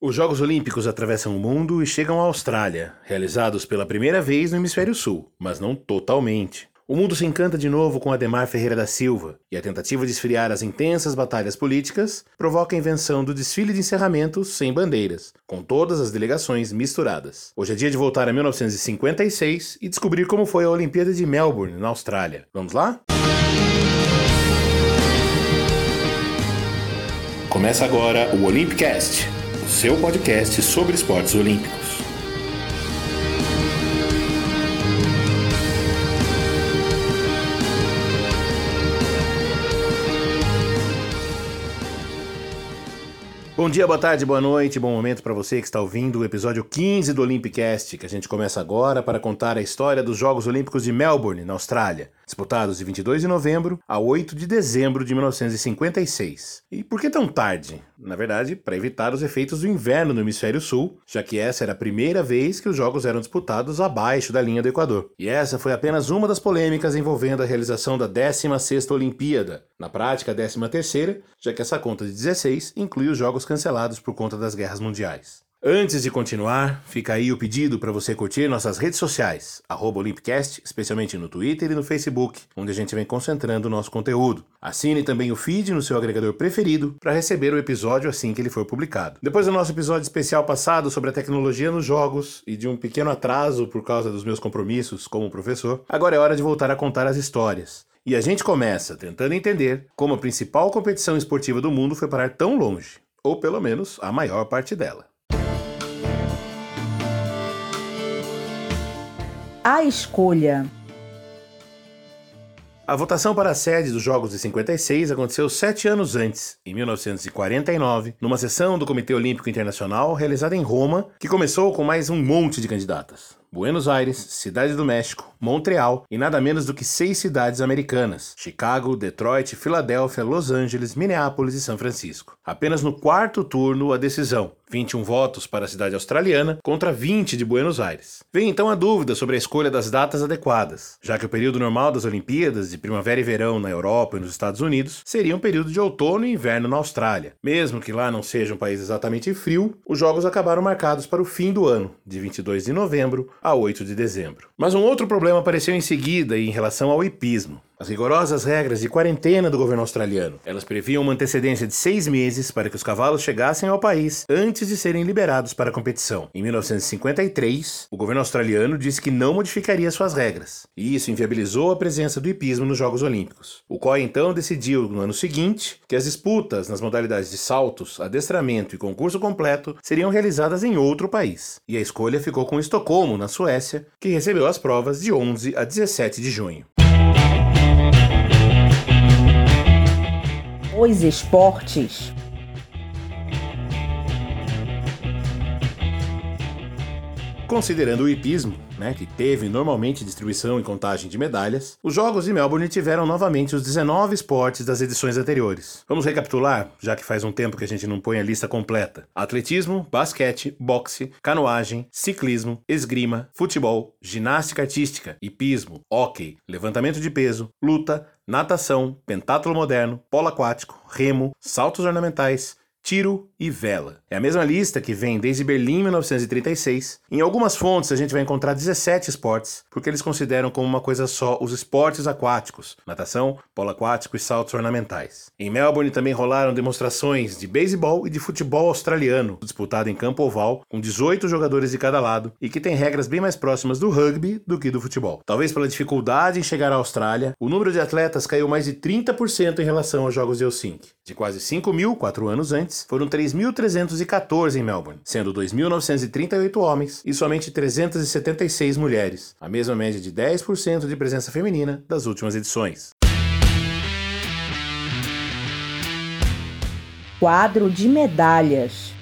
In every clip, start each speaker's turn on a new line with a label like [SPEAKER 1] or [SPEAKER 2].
[SPEAKER 1] Os Jogos Olímpicos atravessam o mundo e chegam à Austrália, realizados pela primeira vez no Hemisfério Sul, mas não totalmente. O mundo se encanta de novo com Ademar Ferreira da Silva, e a tentativa de esfriar as intensas batalhas políticas provoca a invenção do desfile de encerramento sem bandeiras, com todas as delegações misturadas. Hoje é dia de voltar a 1956 e descobrir como foi a Olimpíada de Melbourne, na Austrália. Vamos lá? Começa agora o Olympicast seu podcast sobre esportes olímpicos. Bom dia, boa tarde, boa noite, bom momento para você que está ouvindo o episódio 15 do Olympicast, que a gente começa agora para contar a história dos Jogos Olímpicos de Melbourne, na Austrália, disputados de 22 de novembro a 8 de dezembro de 1956. E por que tão tarde? Na verdade, para evitar os efeitos do inverno no hemisfério sul, já que essa era a primeira vez que os jogos eram disputados abaixo da linha do Equador. E essa foi apenas uma das polêmicas envolvendo a realização da 16ª Olimpíada, na prática a 13ª, já que essa conta de 16 inclui os jogos cancelados por conta das guerras mundiais. Antes de continuar, fica aí o pedido para você curtir nossas redes sociais, Olympicast, especialmente no Twitter e no Facebook, onde a gente vem concentrando o nosso conteúdo. Assine também o feed no seu agregador preferido para receber o episódio assim que ele for publicado. Depois do nosso episódio especial passado sobre a tecnologia nos jogos e de um pequeno atraso por causa dos meus compromissos como professor, agora é hora de voltar a contar as histórias. E a gente começa tentando entender como a principal competição esportiva do mundo foi parar tão longe, ou pelo menos a maior parte dela.
[SPEAKER 2] A escolha.
[SPEAKER 1] A votação para a sede dos Jogos de 56 aconteceu sete anos antes, em 1949, numa sessão do Comitê Olímpico Internacional realizada em Roma, que começou com mais um monte de candidatas. Buenos Aires, Cidade do México, Montreal e nada menos do que seis cidades americanas: Chicago, Detroit, Filadélfia, Los Angeles, Minneapolis e São Francisco. Apenas no quarto turno a decisão, 21 votos para a cidade australiana contra 20 de Buenos Aires. Vem então a dúvida sobre a escolha das datas adequadas, já que o período normal das Olimpíadas, de primavera e verão na Europa e nos Estados Unidos, seria um período de outono e inverno na Austrália. Mesmo que lá não seja um país exatamente frio, os jogos acabaram marcados para o fim do ano, de 22 de novembro a 8 de dezembro. Mas um outro problema apareceu em seguida em relação ao hipismo. As rigorosas regras de quarentena do governo australiano. Elas previam uma antecedência de seis meses para que os cavalos chegassem ao país antes de serem liberados para a competição. Em 1953, o governo australiano disse que não modificaria suas regras, e isso inviabilizou a presença do hipismo nos Jogos Olímpicos. O COI então decidiu, no ano seguinte, que as disputas nas modalidades de saltos, adestramento e concurso completo seriam realizadas em outro país. E a escolha ficou com Estocolmo, na Suécia, que recebeu as provas de 11 a 17 de junho.
[SPEAKER 2] Os esportes.
[SPEAKER 1] Considerando o hipismo, né, que teve normalmente distribuição e contagem de medalhas, os Jogos de Melbourne tiveram novamente os 19 esportes das edições anteriores. Vamos recapitular, já que faz um tempo que a gente não põe a lista completa: atletismo, basquete, boxe, canoagem, ciclismo, esgrima, futebol, ginástica artística, hipismo, hóquei, levantamento de peso, luta, natação, pentátulo moderno, polo aquático, remo, saltos ornamentais, tiro e vela. É a mesma lista que vem desde Berlim 1936. Em algumas fontes a gente vai encontrar 17 esportes, porque eles consideram como uma coisa só os esportes aquáticos, natação, polo aquático e saltos ornamentais. Em Melbourne também rolaram demonstrações de beisebol e de futebol australiano, disputado em campo oval, com 18 jogadores de cada lado e que tem regras bem mais próximas do rugby do que do futebol. Talvez pela dificuldade em chegar à Austrália, o número de atletas caiu mais de 30% em relação aos Jogos de Helsinki. De quase 5 mil, quatro anos antes, foram 3.314 em Melbourne, sendo 2.938 homens e somente 376 mulheres, a mesma média de 10% de presença feminina das últimas edições.
[SPEAKER 2] Quadro de medalhas.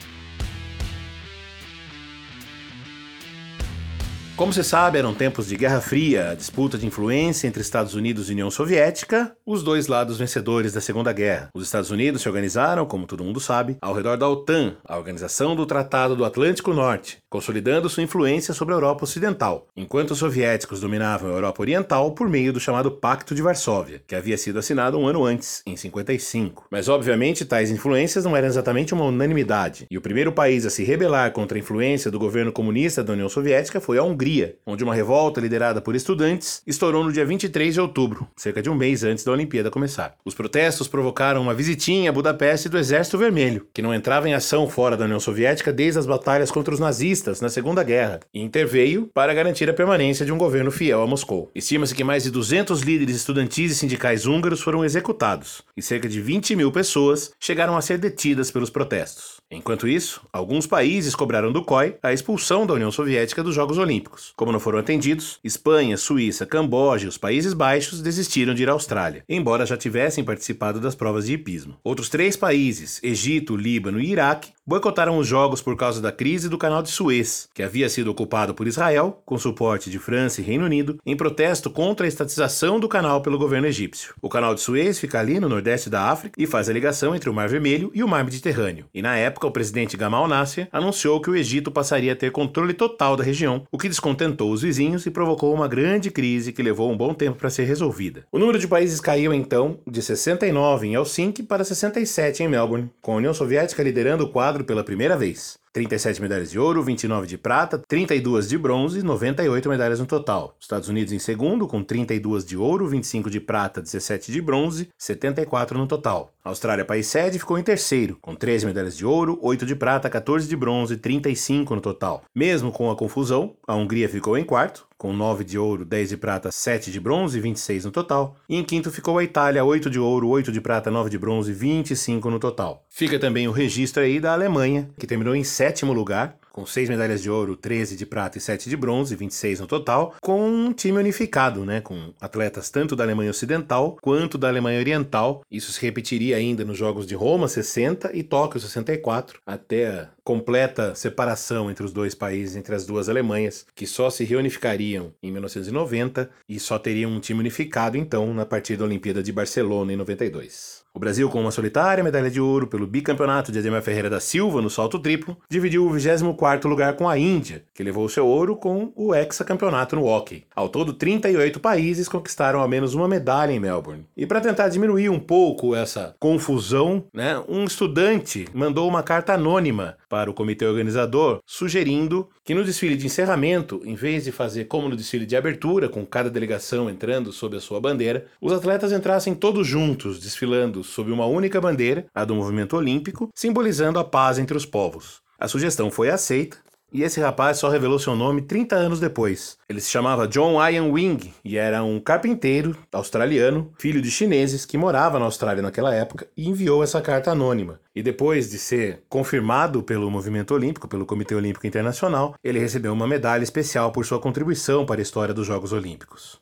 [SPEAKER 1] Como se sabe, eram tempos de Guerra Fria, disputa de influência entre Estados Unidos e União Soviética, os dois lados vencedores da Segunda Guerra. Os Estados Unidos se organizaram, como todo mundo sabe, ao redor da OTAN, a Organização do Tratado do Atlântico Norte, consolidando sua influência sobre a Europa Ocidental, enquanto os soviéticos dominavam a Europa Oriental por meio do chamado Pacto de Varsóvia, que havia sido assinado um ano antes, em 55. Mas obviamente tais influências não eram exatamente uma unanimidade, e o primeiro país a se rebelar contra a influência do governo comunista da União Soviética foi a Hungria Hungria, onde uma revolta liderada por estudantes estourou no dia 23 de outubro, cerca de um mês antes da Olimpíada começar. Os protestos provocaram uma visitinha a Budapeste do Exército Vermelho, que não entrava em ação fora da União Soviética desde as batalhas contra os nazistas na Segunda Guerra, e interveio para garantir a permanência de um governo fiel a Moscou. Estima-se que mais de 200 líderes estudantis e sindicais húngaros foram executados, e cerca de 20 mil pessoas chegaram a ser detidas pelos protestos. Enquanto isso, alguns países cobraram do COI a expulsão da União Soviética dos Jogos Olímpicos. Como não foram atendidos, Espanha, Suíça, Camboja e os Países Baixos desistiram de ir à Austrália, embora já tivessem participado das provas de hipismo. Outros três países, Egito, Líbano e Iraque, boicotaram os Jogos por causa da crise do Canal de Suez, que havia sido ocupado por Israel, com suporte de França e Reino Unido, em protesto contra a estatização do canal pelo governo egípcio. O Canal de Suez fica ali no nordeste da África e faz a ligação entre o Mar Vermelho e o Mar Mediterrâneo. E na época, o presidente Gamal Nasser anunciou que o Egito passaria a ter controle total da região, o que descontentou os vizinhos e provocou uma grande crise que levou um bom tempo para ser resolvida. O número de países caiu então de 69 em Helsinki para 67 em Melbourne, com a União Soviética liderando o quadro pela primeira vez. 37 medalhas de ouro, 29 de prata, 32 de bronze e 98 medalhas no total. Estados Unidos em segundo, com 32 de ouro, 25 de prata, 17 de bronze, 74 no total. Austrália, país sede, ficou em terceiro, com 13 medalhas de ouro, 8 de prata, 14 de bronze, 35 no total. Mesmo com a confusão, a Hungria ficou em quarto, com 9 de ouro, 10 de prata, 7 de bronze e 26 no total. E em quinto ficou a Itália, 8 de ouro, 8 de prata, 9 de bronze e 25 no total. Fica também o registro aí da Alemanha, que terminou em sétimo lugar, com 6 medalhas de ouro, 13 de prata e 7 de bronze, 26 no total, com um time unificado, né, com atletas tanto da Alemanha Ocidental quanto da Alemanha Oriental. Isso se repetiria ainda nos Jogos de Roma 60 e Tóquio 64, até a completa separação entre os dois países, entre as duas Alemanhas, que só se reunificariam em 1990 e só teriam um time unificado então na partir da Olimpíada de Barcelona em 92. O Brasil, com uma solitária medalha de ouro pelo bicampeonato de Ademar Ferreira da Silva no salto triplo, dividiu o 24º lugar com a Índia, que levou seu ouro com o hexacampeonato no hockey. Ao todo, 38 países conquistaram ao menos uma medalha em Melbourne. E para tentar diminuir um pouco essa confusão, né, um estudante mandou uma carta anônima para o comitê organizador, sugerindo que no desfile de encerramento, em vez de fazer como no desfile de abertura, com cada delegação entrando sob a sua bandeira, os atletas entrassem todos juntos, desfilando sob uma única bandeira, a do movimento olímpico, simbolizando a paz entre os povos. A sugestão foi aceita e esse rapaz só revelou seu nome 30 anos depois. Ele se chamava John Ian Wing e era um carpinteiro australiano, filho de chineses, que morava na Austrália naquela época e enviou essa carta anônima. E depois de ser confirmado pelo movimento olímpico, pelo Comitê Olímpico Internacional, ele recebeu uma medalha especial por sua contribuição para a história dos Jogos Olímpicos.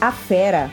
[SPEAKER 2] A Fera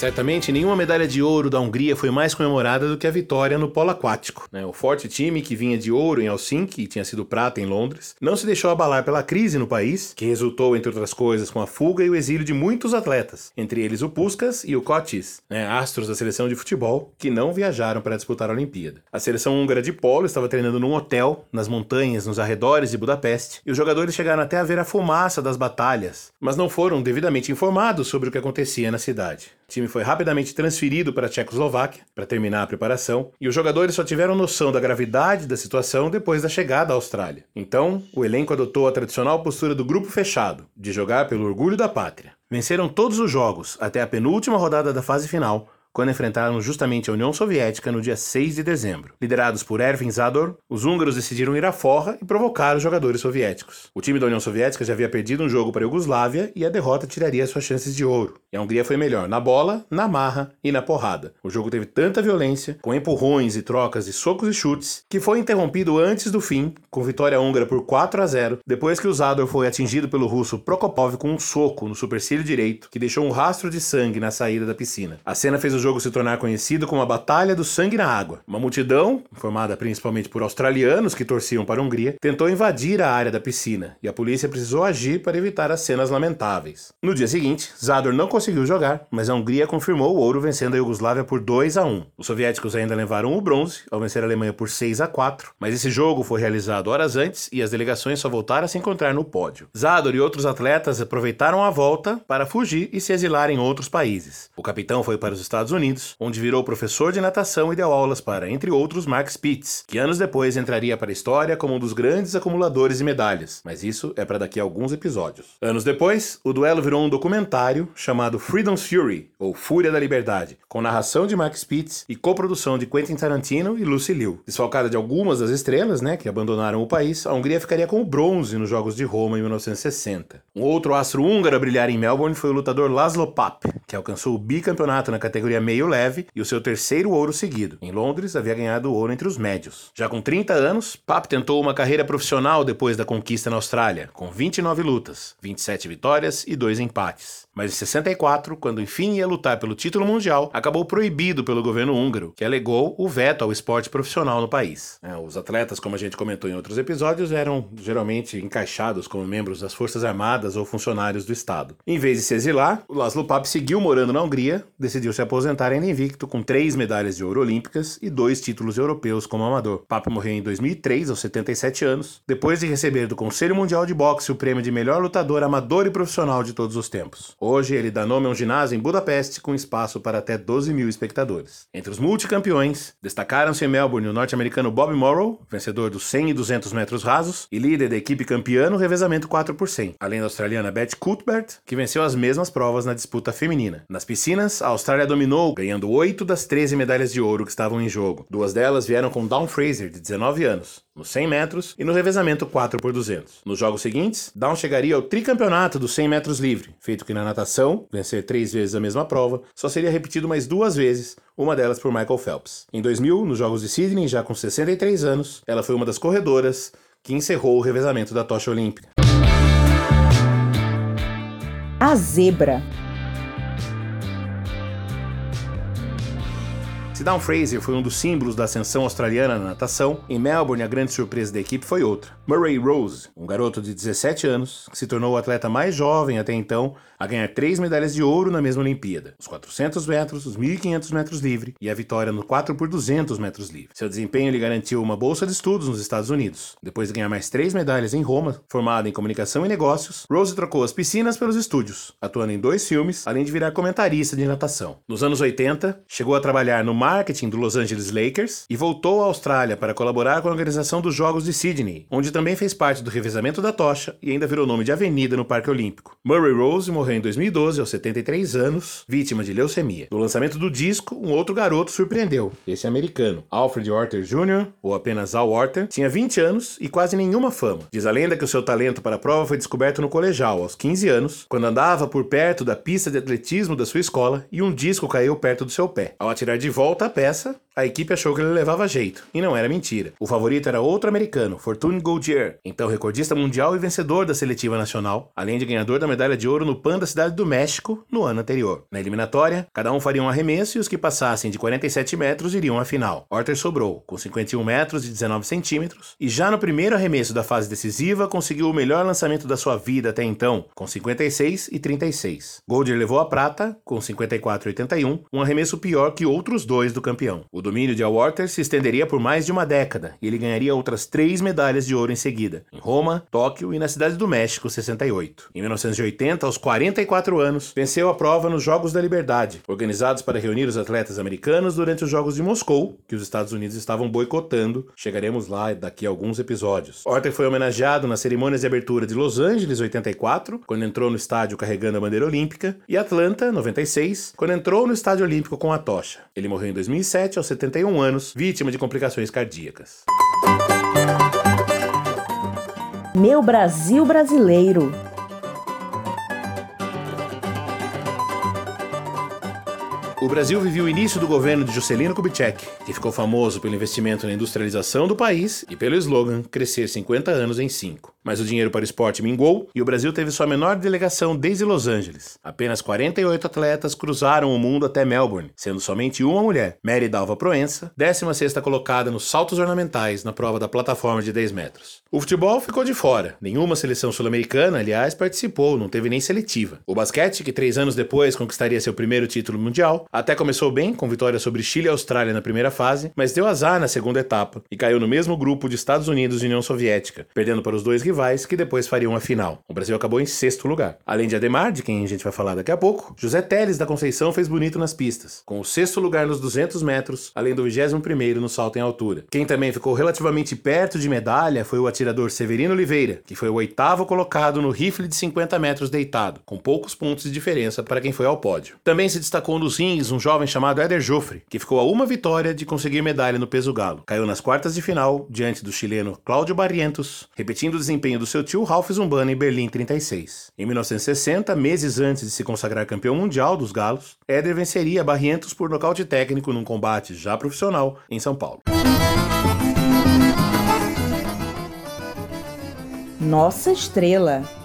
[SPEAKER 1] Certamente nenhuma medalha de ouro da Hungria foi mais comemorada do que a vitória no polo aquático. Né? O forte time, que vinha de ouro em Helsinki e tinha sido prata em Londres, não se deixou abalar pela crise no país, que resultou, entre outras coisas, com a fuga e o exílio de muitos atletas, entre eles o Puskas e o Kotis, né? astros da seleção de futebol, que não viajaram para disputar a Olimpíada. A seleção húngara de polo estava treinando num hotel, nas montanhas, nos arredores de Budapeste, e os jogadores chegaram até a ver a fumaça das batalhas, mas não foram devidamente informados sobre o que acontecia na cidade. Time foi rapidamente transferido para a Tchecoslováquia para terminar a preparação, e os jogadores só tiveram noção da gravidade da situação depois da chegada à Austrália. Então, o elenco adotou a tradicional postura do grupo fechado, de jogar pelo orgulho da pátria. Venceram todos os jogos até a penúltima rodada da fase final, quando enfrentaram justamente a União Soviética no dia 6 de dezembro. Liderados por Ervin Zador, os húngaros decidiram ir à forra e provocar os jogadores soviéticos. O time da União Soviética já havia perdido um jogo para a Iugoslávia e a derrota tiraria suas chances de ouro. E a Hungria foi melhor na bola, na marra e na porrada. O jogo teve tanta violência, com empurrões e trocas de socos e chutes, que foi interrompido antes do fim, com vitória húngara por 4 a 0, depois que o Zador foi atingido pelo russo Prokopov com um soco no supercílio direito, que deixou um rastro de sangue na saída da piscina. A cena fez o jogo se tornar conhecido como a Batalha do Sangue na Água. Uma multidão, formada principalmente por australianos que torciam para a Hungria, tentou invadir a área da piscina e a polícia precisou agir para evitar as cenas lamentáveis. No dia seguinte, Zador não conseguiu jogar, mas a Hungria confirmou o ouro vencendo a Iugoslávia por 2 a 1. Os soviéticos ainda levaram o bronze ao vencer a Alemanha por 6 a 4, mas esse jogo foi realizado horas antes e as delegações só voltaram a se encontrar no pódio. Zador e outros atletas aproveitaram a volta para fugir e se exilar em outros países. O capitão foi para os Estados Unidos, onde virou professor de natação e deu aulas para, entre outros, Mark Spitz, que anos depois entraria para a história como um dos grandes acumuladores de medalhas, mas isso é para daqui a alguns episódios. Anos depois, o duelo virou um documentário chamado Freedom's Fury, ou Fúria da Liberdade, com narração de Mark Spitz e coprodução de Quentin Tarantino e Lucy Liu. Desfalcada de algumas das estrelas, né, que abandonaram o país, a Hungria ficaria com o bronze nos Jogos de Roma em 1960. Um outro astro húngaro a brilhar em Melbourne foi o lutador Laszlo Papp, que alcançou o bicampeonato na categoria meio leve e o seu terceiro ouro seguido. Em Londres, havia ganhado ouro entre os médios. Já com 30 anos, Papp tentou uma carreira profissional depois da conquista na Austrália, com 29 lutas, 27 vitórias e 2 empates. Mas em 64, quando enfim ia lutar pelo título mundial, acabou proibido pelo governo húngaro, que alegou o veto ao esporte profissional no país. É, os atletas, como a gente comentou em outros episódios, eram geralmente encaixados como membros das Forças Armadas ou funcionários do Estado. Em vez de se exilar, o Laszlo Papp seguiu morando na Hungria, decidiu se aposentar ainda invicto com três medalhas de ouro olímpicas e dois títulos europeus como amador. Papp morreu em 2003, aos 77 anos, depois de receber do Conselho Mundial de Boxe o prêmio de melhor lutador amador e profissional de todos os tempos. Hoje, ele dá nome a um ginásio em Budapeste com espaço para até 12 mil espectadores. Entre os multicampeões, destacaram-se em Melbourne o norte-americano Bob Morrow, vencedor dos 100 e 200 metros rasos e líder da equipe campeã no revezamento 4 por 100, além da australiana Beth Cuthbert, que venceu as mesmas provas na disputa feminina. Nas piscinas, a Austrália dominou, ganhando 8 das 13 medalhas de ouro que estavam em jogo. Duas delas vieram com Dawn Fraser, de 19 anos, nos 100 metros e no revezamento 4 por 200. Nos jogos seguintes, Dawn chegaria ao tricampeonato dos 100 metros livre, feito que na natação, vencer três vezes a mesma prova, só seria repetido mais duas vezes, uma delas por Michael Phelps. Em 2000, nos Jogos de Sydney, já com 63 anos, ela foi uma das corredoras que encerrou o revezamento da tocha olímpica.
[SPEAKER 2] A zebra.
[SPEAKER 1] Se Down Fraser foi um dos símbolos da ascensão australiana na natação, em Melbourne a grande surpresa da equipe foi outra. Murray Rose, um garoto de 17 anos, que se tornou o atleta mais jovem até então a ganhar três medalhas de ouro na mesma Olimpíada: os 400 metros, os 1.500 metros livre e a vitória no 4 por 200 metros livre. Seu desempenho lhe garantiu uma bolsa de estudos nos Estados Unidos. Depois de ganhar mais três medalhas em Roma, formada em comunicação e negócios, Rose trocou as piscinas pelos estúdios, atuando em dois filmes, além de virar comentarista de natação. Nos anos 80, chegou a trabalhar no marketing do Los Angeles Lakers e voltou à Austrália para colaborar com a organização dos Jogos de Sydney, onde também fez parte do revezamento da tocha e ainda virou nome de avenida no Parque Olímpico. Murray Rose morreu em 2012, aos 73 anos, vítima de leucemia. No lançamento do disco, um outro garoto surpreendeu, esse americano. Alfred Orter Jr., ou apenas Al Orter, tinha 20 anos e quase nenhuma fama. Diz a lenda que o seu talento para a prova foi descoberto no colegial, aos 15 anos, quando andava por perto da pista de atletismo da sua escola e um disco caiu perto do seu pé. Ao atirar de volta a peça, a equipe achou que ele levava jeito, e não era mentira. O favorito era outro americano, Fortune Gauthier, então recordista mundial e vencedor da seletiva nacional, além de ganhador da medalha de ouro no PAN da Cidade do México no ano anterior. Na eliminatória, cada um faria um arremesso e os que passassem de 47 metros iriam à final. Orter sobrou, com 51 metros e 19 centímetros, e já no primeiro arremesso da fase decisiva conseguiu o melhor lançamento da sua vida até então, com 56 e 36. Gauthier levou a prata, com 54 e 81, um arremesso pior que outros dois do campeão. O domínio de Walter se estenderia por mais de uma década e ele ganharia outras três medalhas de ouro em seguida, em Roma, Tóquio e na Cidade do México, 68. Em 1980, aos 44 anos, venceu a prova nos Jogos da Liberdade, organizados para reunir os atletas americanos durante os Jogos de Moscou, que os Estados Unidos estavam boicotando. Chegaremos lá daqui a alguns episódios. Orter foi homenageado nas cerimônias de abertura de Los Angeles, 84, quando entrou no estádio carregando a bandeira olímpica, e Atlanta, 96, quando entrou no estádio olímpico com a tocha. Ele morreu em 2007, aos 71 anos, vítima de complicações cardíacas.
[SPEAKER 2] Meu Brasil brasileiro.
[SPEAKER 1] O Brasil viveu o início do governo de Juscelino Kubitschek, que ficou famoso pelo investimento na industrialização do país e pelo slogan Crescer 50 anos em 5. Mas o dinheiro para o esporte mingou e o Brasil teve sua menor delegação desde Los Angeles. Apenas 48 atletas cruzaram o mundo até Melbourne, sendo somente uma mulher, Mary Dalva Proença, 16ª colocada nos saltos ornamentais na prova da plataforma de 10 metros. O futebol ficou de fora. Nenhuma seleção sul-americana, aliás, participou, não teve nem seletiva. O basquete, que três anos depois conquistaria seu primeiro título mundial, até começou bem, com vitória sobre Chile e Austrália na primeira fase, mas deu azar na segunda etapa e caiu no mesmo grupo de Estados Unidos e União Soviética, perdendo para os dois rivais que depois fariam a final. O Brasil acabou em sexto lugar. Além de Ademar, de quem a gente vai falar daqui a pouco, José Teles da Conceição fez bonito nas pistas, com o sexto lugar nos 200 metros, além do 21 primeiro no salto em altura. Quem também ficou relativamente perto de medalha foi o atirador Severino Oliveira, que foi o oitavo colocado no rifle de 50 metros deitado, com poucos pontos de diferença para quem foi ao pódio. Também se destacou nos rings um jovem chamado Éder Joffre, que ficou a uma vitória de conseguir medalha no peso galo. Caiu nas quartas de final diante do chileno Cláudio Barrientos, repetindo o desempenho do seu tio Ralph Zumbano em Berlim 36. Em 1960, meses antes de se consagrar campeão mundial dos galos, Éder venceria Barrientos por nocaute técnico num combate já profissional em São Paulo.
[SPEAKER 2] Nossa estrela.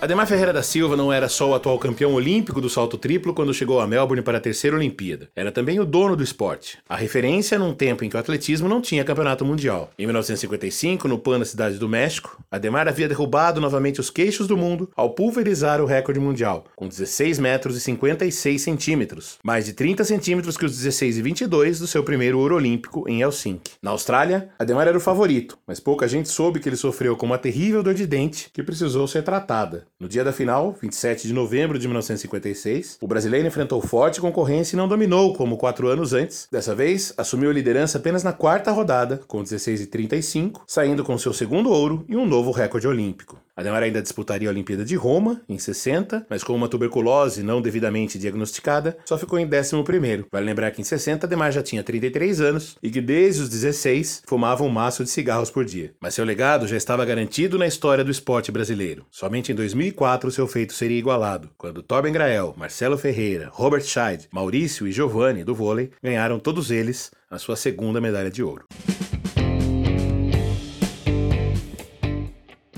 [SPEAKER 1] Ademar Ferreira da Silva não era só o atual campeão olímpico do salto triplo quando chegou a Melbourne para a terceira Olimpíada. Era também o dono do esporte. A referência num tempo em que o atletismo não tinha campeonato mundial. Em 1955, no PAN na Cidade do México, Ademar havia derrubado novamente os queixos do mundo ao pulverizar o recorde mundial, com 16 metros e 56 centímetros, mais de 30 centímetros que os 16 e 22 do seu primeiro ouro olímpico em Helsinki. Na Austrália, Ademar era o favorito, mas pouca gente soube que ele sofreu com uma terrível dor de dente que precisou ser tratada. No dia da final, 27 de novembro de 1956, o brasileiro enfrentou forte concorrência e não dominou como quatro anos antes. Dessa vez, assumiu a liderança apenas na quarta rodada, com 16 e 35, saindo com seu segundo ouro e um novo recorde olímpico. Ademar ainda disputaria a Olimpíada de Roma, em 60, mas com uma tuberculose não devidamente diagnosticada, só ficou em 11 primeiro. Vale lembrar que em 60 Ademar já tinha 33 anos e que desde os 16 fumava um maço de cigarros por dia. Mas seu legado já estava garantido na história do esporte brasileiro. Somente em 2004 seu feito seria igualado, quando Torben Grael, Marcelo Ferreira, Robert Scheid, Maurício e Giovanni do vôlei ganharam todos eles a sua segunda medalha de ouro.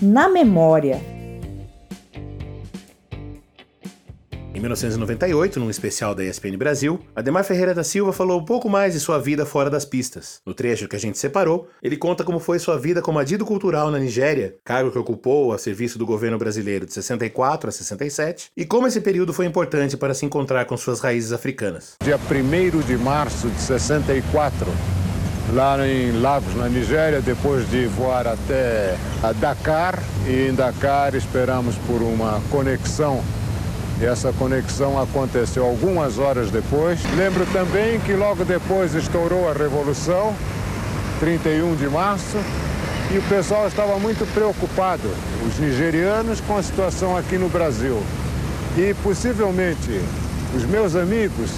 [SPEAKER 2] Na memória.
[SPEAKER 1] Em 1998, num especial da ESPN Brasil, Ademar Ferreira da Silva falou um pouco mais de sua vida fora das pistas. No trecho que a gente separou, ele conta como foi sua vida como adido cultural na Nigéria, cargo que ocupou a serviço do governo brasileiro de 64 a 67, e como esse período foi importante para se encontrar com suas raízes africanas.
[SPEAKER 3] Dia 1 de março de 64, lá em Lagos, na Nigéria, depois de voar até Dakar. E em Dakar esperamos por uma conexão. E essa conexão aconteceu algumas horas depois. Lembro também que logo depois estourou a Revolução, 31 de março, e o pessoal estava muito preocupado, os nigerianos, com a situação aqui no Brasil. E possivelmente os meus amigos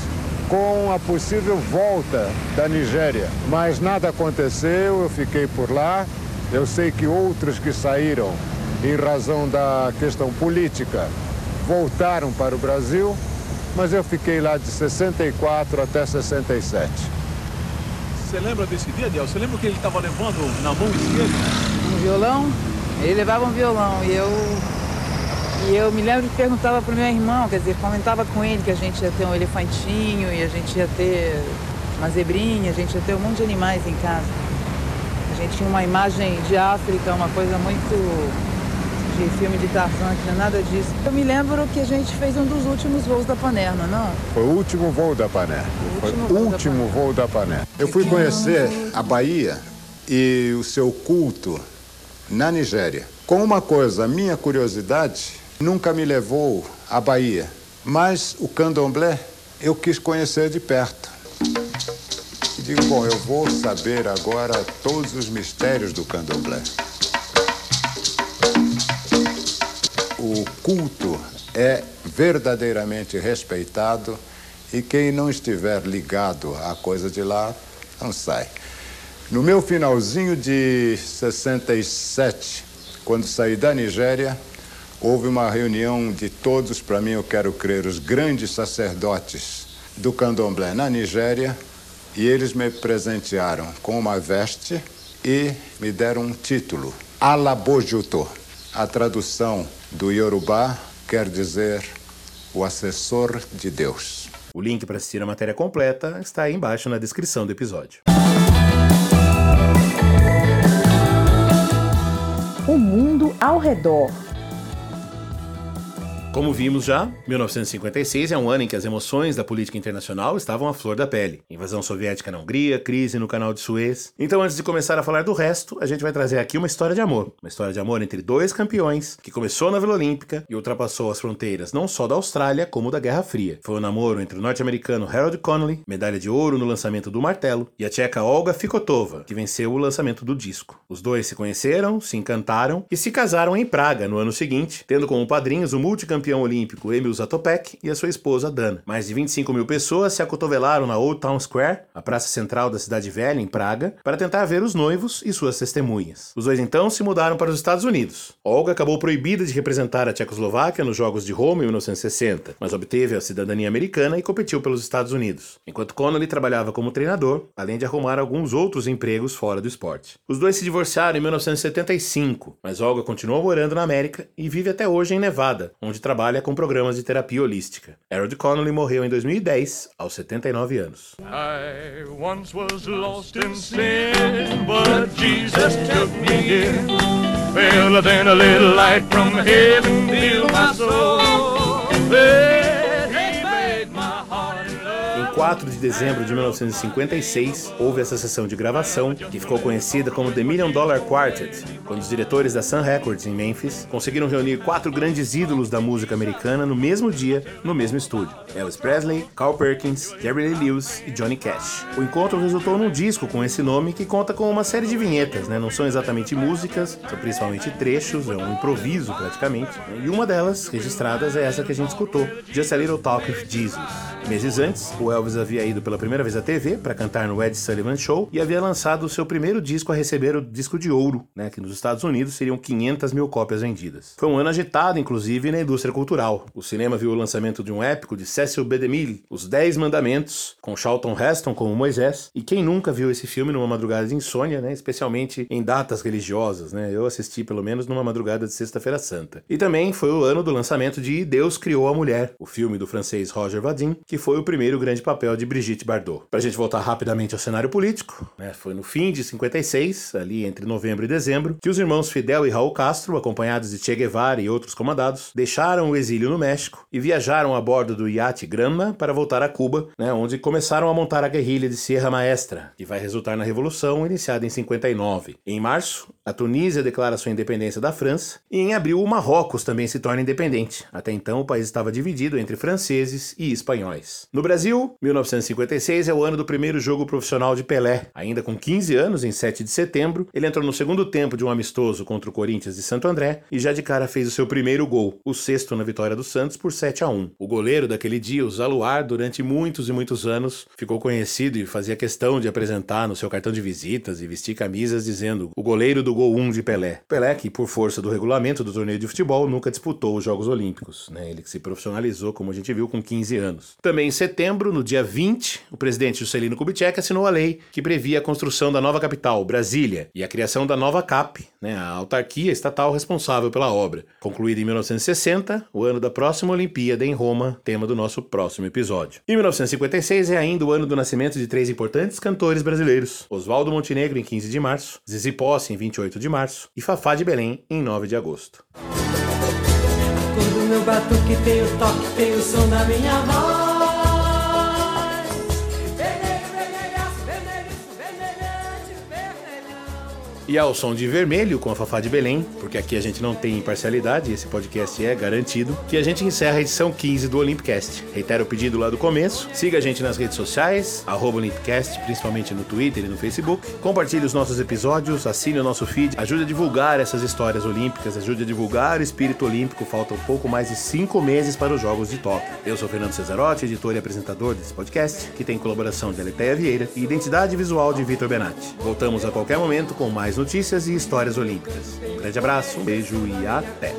[SPEAKER 3] com a possível volta da Nigéria. Mas nada aconteceu, eu fiquei por lá. Eu sei que outros que saíram em razão da questão política voltaram para o Brasil, mas eu fiquei lá de 64 até 67.
[SPEAKER 4] Você lembra desse dia, Del? Você lembra que ele estava levando na mão esquerda?
[SPEAKER 5] Um violão? Ele levava um violão e eu e eu me lembro que perguntava pro meu irmão, quer dizer, comentava com ele que a gente ia ter um elefantinho e a gente ia ter uma zebrinha, a gente ia ter um monte de animais em casa. A gente tinha uma imagem de África, uma coisa muito de filme de Tarzan, que não é nada disso. Eu me lembro que a gente fez um dos últimos voos da Panerma, não?
[SPEAKER 3] Foi o último voo da.
[SPEAKER 5] O último
[SPEAKER 3] Foi o último
[SPEAKER 5] Pané.
[SPEAKER 3] voo da Pané. Eu fui conhecer a Bahia e o seu culto na Nigéria. Com uma coisa, a minha curiosidade nunca me levou à Bahia, mas o candomblé eu quis conhecer de perto. E digo, bom, eu vou saber agora todos os mistérios do candomblé. O culto é verdadeiramente respeitado e quem não estiver ligado à coisa de lá não sai. No meu finalzinho de 67, quando saí da Nigéria, houve uma reunião de todos, para mim eu quero crer, os grandes sacerdotes do candomblé na Nigéria, e eles me presentearam com uma veste e me deram um título, Alabojuto. A tradução do Yorubá quer dizer o assessor de Deus.
[SPEAKER 1] O link para assistir a matéria completa está aí embaixo na descrição do episódio.
[SPEAKER 2] O mundo ao redor.
[SPEAKER 1] Como vimos já, 1956 é um ano em que as emoções da política internacional estavam à flor da pele. Invasão soviética na Hungria, crise no canal de Suez. Então, antes de começar a falar do resto, a gente vai trazer aqui uma história de amor. Uma história de amor entre dois campeões, que começou na Vila Olímpica e ultrapassou as fronteiras não só da Austrália, como da Guerra Fria. Foi o um namoro entre o norte-americano Harold Connolly, medalha de ouro no lançamento do martelo, e a tcheca Olga Fikotova, que venceu o lançamento do disco. Os dois se conheceram, se encantaram e se casaram em Praga no ano seguinte, tendo como padrinhos o multicampeão campeão olímpico Emil Zatopek e a sua esposa Dana. Mais de 25 mil pessoas se acotovelaram na Old Town Square, a praça central da cidade velha, em Praga, para tentar ver os noivos e suas testemunhas. Os dois então se mudaram para os Estados Unidos. Olga acabou proibida de representar a Tchecoslováquia nos Jogos de Roma em 1960, mas obteve a cidadania americana e competiu pelos Estados Unidos, enquanto Connolly trabalhava como treinador, além de arrumar alguns outros empregos fora do esporte. Os dois se divorciaram em 1975, mas Olga continuou morando na América e vive até hoje em Nevada, onde trabalha trabalha com programas de terapia holística. Harold Connolly morreu em 2010, aos 79 anos.
[SPEAKER 6] I once was lost in sin, but Jesus took me in. Then a little light from heaven my soul.
[SPEAKER 1] 4 de dezembro de 1956, houve essa sessão de gravação, que ficou conhecida como The Million Dollar Quartet, quando os diretores da Sun Records em Memphis conseguiram reunir quatro grandes ídolos da música americana no mesmo dia, no mesmo estúdio: Elvis Presley, Carl Perkins, Jerry Lee Lewis e Johnny Cash. O encontro resultou num disco com esse nome que conta com uma série de vinhetas, né? Não são exatamente músicas, são principalmente trechos, é um improviso praticamente. E uma delas, registradas, é essa que a gente escutou, Just a Little Talk with Jesus. Meses antes, o Elvis havia ido pela primeira vez à TV para cantar no Ed Sullivan Show e havia lançado o seu primeiro disco a receber o disco de ouro, né, que nos Estados Unidos seriam 500 mil cópias vendidas. Foi um ano agitado, inclusive, na indústria cultural. O cinema viu o lançamento de um épico de Cecil B. DeMille, Os Dez Mandamentos, com Charlton Heston como Moisés, e quem nunca viu esse filme numa madrugada de insônia, né, especialmente em datas religiosas, né? Eu assisti pelo menos numa madrugada de Sexta-feira Santa. E também foi o ano do lançamento de Deus Criou a Mulher, o filme do francês Roger Vadim, que foi o primeiro grande papel de Brigitte Bardot. Pra gente voltar rapidamente ao cenário político, né, foi no fim de 56, ali entre novembro e dezembro, que os irmãos Fidel e Raul Castro, acompanhados de Che Guevara e outros comandados, deixaram o exílio no México e viajaram a bordo do iate Granma para voltar a Cuba, né, onde começaram a montar a guerrilha de Sierra Maestra, que vai resultar na Revolução iniciada em 59. Em março, a Tunísia declara sua independência da França e em abril o Marrocos também se torna independente. Até então o país estava dividido entre franceses e espanhóis. No Brasil, 1956 é o ano do primeiro jogo profissional de Pelé. Ainda com 15 anos, em 7 de setembro, ele entrou no segundo tempo de um amistoso contra o Corinthians de Santo André e já de cara fez o seu primeiro gol, o sexto na vitória do Santos por 7 a 1. O goleiro daquele dia, o Zaluar, durante muitos e muitos anos, ficou conhecido e fazia questão de apresentar no seu cartão de visitas e vestir camisas dizendo o goleiro do gol 1 de Pelé. Pelé, que por força do regulamento do torneio de futebol nunca disputou os Jogos Olímpicos, né? Ele que se profissionalizou, como a gente viu, com 15 anos. Também em setembro, no dia 20, o presidente Juscelino Kubitschek assinou a lei que previa a construção da nova capital, Brasília, e a criação da nova CAP, né, a autarquia estatal responsável pela obra. Concluída em 1960, o ano da próxima Olimpíada em Roma, tema do nosso próximo episódio. Em 1956 é ainda o ano do nascimento de três importantes cantores brasileiros: Oswaldo Montenegro em 15 de março, Zizi Posse em 28 de março e Fafá de Belém em 9 de agosto.
[SPEAKER 7] Quando meu batuque tem o toque, tem o som da minha voz.
[SPEAKER 1] E ao som de vermelho com a Fafá de Belém, porque aqui a gente não tem imparcialidade, esse podcast é garantido, que a gente encerra a edição 15 do Olympicast. Reitero o pedido lá do começo, siga a gente nas redes sociais, arroba Olympicast, principalmente no Twitter e no Facebook, compartilhe os nossos episódios, assine o nosso feed, ajude a divulgar essas histórias olímpicas, ajude a divulgar o espírito olímpico, faltam pouco mais de cinco meses para os Jogos de Tóquio. Eu sou Fernando Cesarotti, editor e apresentador desse podcast, que tem colaboração de Aleteia Vieira e identidade visual de Vitor Benatti. Voltamos a qualquer momento com mais notícias e histórias olímpicas. Um grande abraço, um beijo e até!